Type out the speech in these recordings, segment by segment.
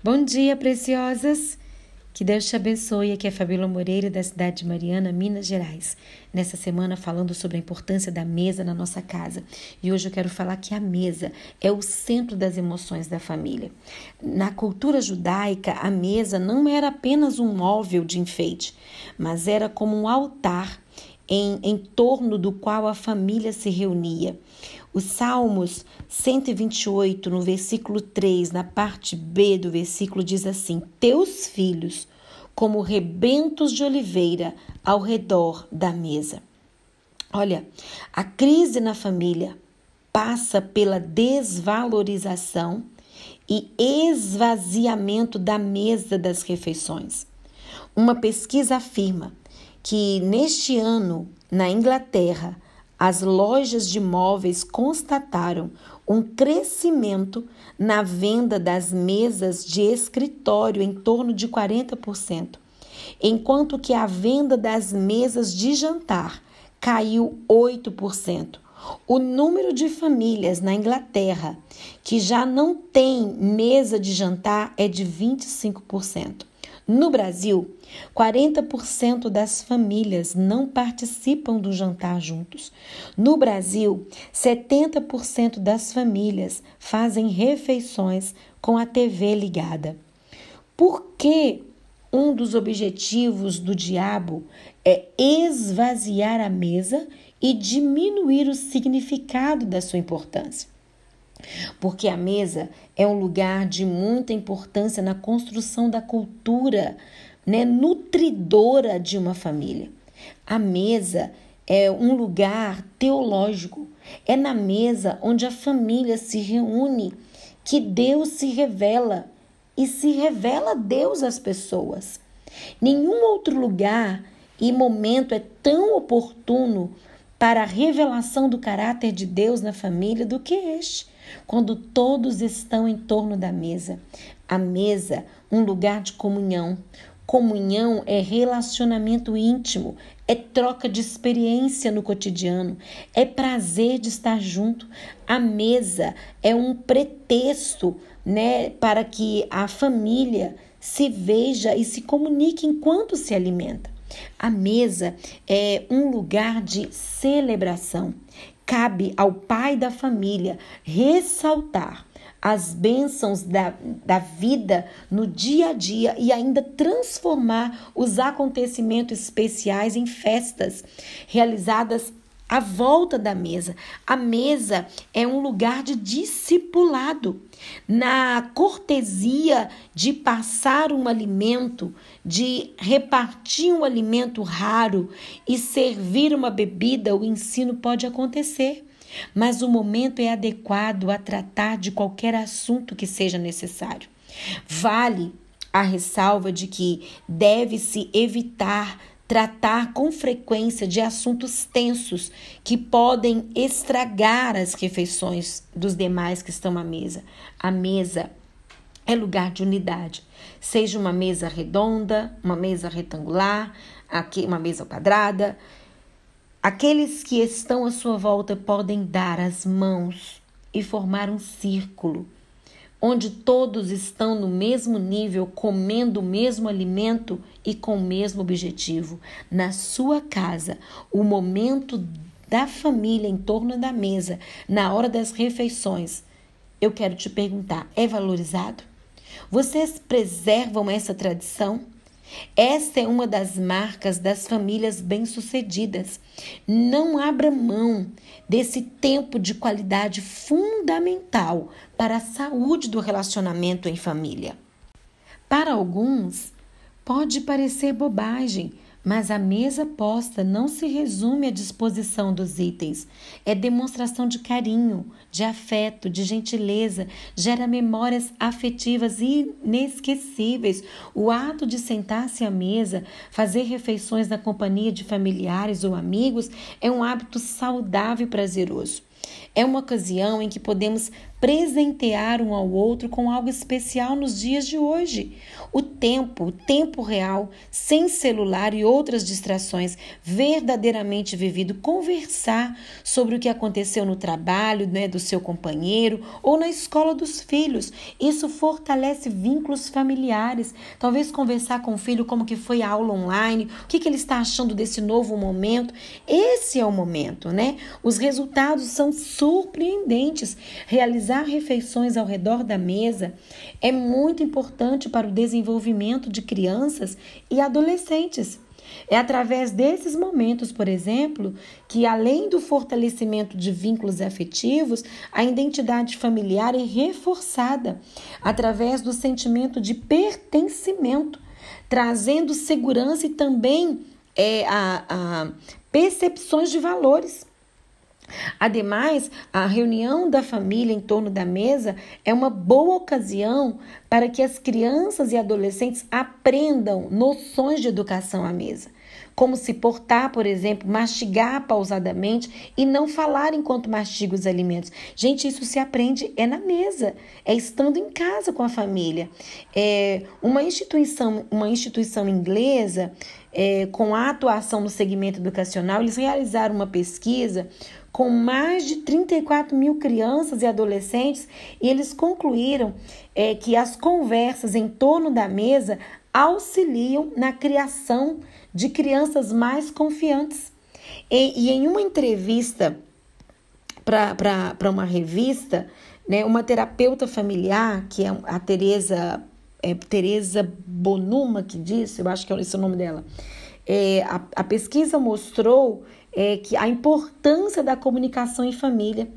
Bom dia, preciosas! Que Deus te abençoe. Aqui é Fabíola Moreira, da cidade de Mariana, Minas Gerais. Nessa semana, falando sobre a importância da mesa na nossa casa. E hoje eu quero falar que a mesa é o centro das emoções da família. Na cultura judaica, a mesa não era apenas um móvel de enfeite, mas era como um altar em, em torno do qual a família se reunia. Os Salmos 128, no versículo 3, na parte B do versículo, diz assim: Teus filhos, como rebentos de oliveira ao redor da mesa. Olha, a crise na família passa pela desvalorização e esvaziamento da mesa das refeições. Uma pesquisa afirma que neste ano, na Inglaterra, as lojas de móveis constataram um crescimento na venda das mesas de escritório em torno de 40%, enquanto que a venda das mesas de jantar caiu 8%. O número de famílias na Inglaterra que já não tem mesa de jantar é de 25%. No Brasil, 40% das famílias não participam do jantar juntos. No Brasil, 70% das famílias fazem refeições com a TV ligada. Por que um dos objetivos do diabo é esvaziar a mesa e diminuir o significado da sua importância? Porque a mesa é um lugar de muita importância na construção da cultura né, nutridora de uma família. A mesa é um lugar teológico. É na mesa onde a família se reúne que Deus se revela e se revela Deus às pessoas. Nenhum outro lugar e momento é tão oportuno para a revelação do caráter de Deus na família do que este quando todos estão em torno da mesa. A mesa, um lugar de comunhão. Comunhão é relacionamento íntimo, é troca de experiência no cotidiano, é prazer de estar junto. A mesa é um pretexto, né, para que a família se veja e se comunique enquanto se alimenta. A mesa é um lugar de celebração. Cabe ao pai da família ressaltar as bênçãos da, da vida no dia a dia e ainda transformar os acontecimentos especiais em festas realizadas à volta da mesa. A mesa é um lugar de discipulado. Na cortesia de passar um alimento, de repartir um alimento raro e servir uma bebida, o ensino pode acontecer. Mas o momento é adequado a tratar de qualquer assunto que seja necessário. Vale a ressalva de que deve-se evitar tratar com frequência de assuntos tensos que podem estragar as refeições dos demais que estão à mesa. A mesa é lugar de unidade, seja uma mesa redonda, uma mesa retangular, uma mesa quadrada. Aqueles que estão à sua volta podem dar as mãos e formar um círculo onde todos estão no mesmo nível, comendo o mesmo alimento e com o mesmo objetivo. Na sua casa, o momento da família em torno da mesa, na hora das refeições, eu quero te perguntar: é valorizado? Vocês preservam essa tradição? Esta é uma das marcas das famílias bem-sucedidas. Não abra mão desse tempo de qualidade fundamental para a saúde do relacionamento em família. Para alguns, pode parecer bobagem, mas a mesa posta não se resume à disposição dos itens. É demonstração de carinho, de afeto, de gentileza, gera memórias afetivas inesquecíveis. O ato de sentar-se à mesa, fazer refeições na companhia de familiares ou amigos, é um hábito saudável e prazeroso. É uma ocasião em que podemos presentear um ao outro com algo especial nos dias de hoje. O tempo, o tempo real, sem celular e outras distrações, verdadeiramente vivido, conversar sobre o que aconteceu no trabalho né, do seu companheiro ou na escola dos filhos. Isso fortalece vínculos familiares. Talvez conversar com o filho como que foi a aula online, o que, que ele está achando desse novo momento. Esse é o momento, né? Os resultados são surpreendentes. Realizar refeições ao redor da mesa é muito importante para o desenvolvimento de crianças e adolescentes. É através desses momentos, por exemplo, que além do fortalecimento de vínculos afetivos, a identidade familiar é reforçada através do sentimento de pertencimento, trazendo segurança e também é, a, a percepções de valores. Ademais, a reunião da família em torno da mesa é uma boa ocasião para que as crianças e adolescentes aprendam noções de educação à mesa. Como se portar, por exemplo, mastigar pausadamente e não falar enquanto mastiga os alimentos. Gente, isso se aprende é na mesa, é estando em casa com a família. É uma instituição, uma instituição inglesa é, com a atuação no segmento educacional, eles realizaram uma pesquisa com mais de 34 mil crianças e adolescentes e eles concluíram é, que as conversas em torno da mesa auxiliam na criação de crianças mais confiantes. E, e em uma entrevista para uma revista, né, uma terapeuta familiar, que é a Teresa é, Teresa Bonuma que disse, eu acho que é esse o nome dela, é, a, a pesquisa mostrou é, que a importância da comunicação em família.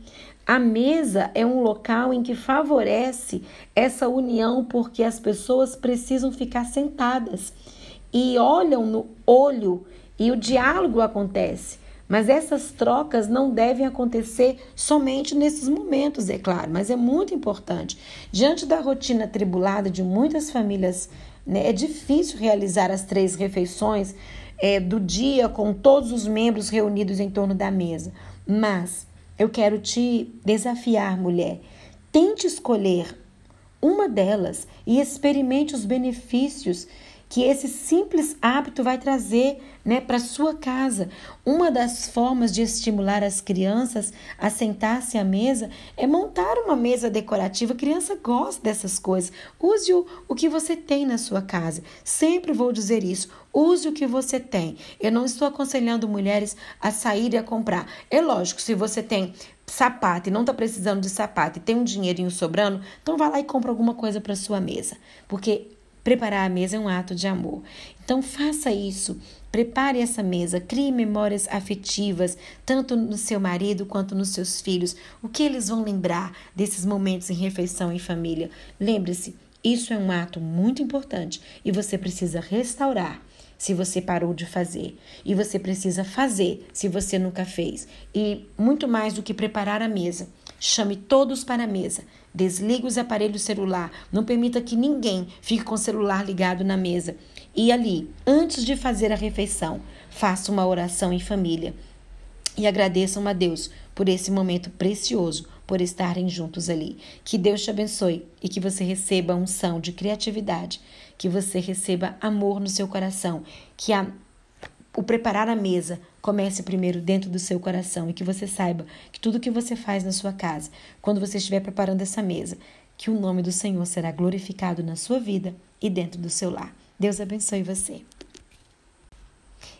A mesa é um local em que favorece essa união porque as pessoas precisam ficar sentadas e olham no olho e o diálogo acontece. Mas essas trocas não devem acontecer somente nesses momentos, é claro, mas é muito importante. Diante da rotina tribulada de muitas famílias, né, é difícil realizar as três refeições é, do dia com todos os membros reunidos em torno da mesa. Mas eu quero te desafiar, mulher. Tente escolher uma delas e experimente os benefícios que esse simples hábito vai trazer né, para sua casa. Uma das formas de estimular as crianças a sentar-se à mesa é montar uma mesa decorativa. A criança gosta dessas coisas. Use o, o que você tem na sua casa. Sempre vou dizer isso. Use o que você tem. Eu não estou aconselhando mulheres a sair e a comprar. É lógico, se você tem sapato e não está precisando de sapato e tem um dinheirinho sobrando, então vá lá e compra alguma coisa para sua mesa. Porque Preparar a mesa é um ato de amor. Então faça isso. Prepare essa mesa, crie memórias afetivas, tanto no seu marido quanto nos seus filhos. O que eles vão lembrar desses momentos em refeição em família? Lembre-se, isso é um ato muito importante e você precisa restaurar se você parou de fazer. E você precisa fazer se você nunca fez. E muito mais do que preparar a mesa. Chame todos para a mesa. Desligue os aparelhos celular. Não permita que ninguém fique com o celular ligado na mesa. E ali, antes de fazer a refeição, faça uma oração em família. E agradeçam a Deus por esse momento precioso, por estarem juntos ali. Que Deus te abençoe e que você receba unção de criatividade, que você receba amor no seu coração, que a o preparar a mesa comece primeiro dentro do seu coração e que você saiba que tudo que você faz na sua casa, quando você estiver preparando essa mesa, que o nome do Senhor será glorificado na sua vida e dentro do seu lar. Deus abençoe você.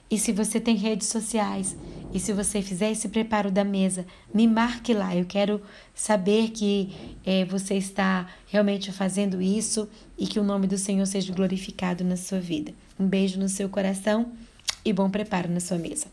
E se você tem redes sociais e se você fizer esse preparo da mesa, me marque lá. Eu quero saber que é, você está realmente fazendo isso e que o nome do Senhor seja glorificado na sua vida. Um beijo no seu coração e bom preparo na sua mesa.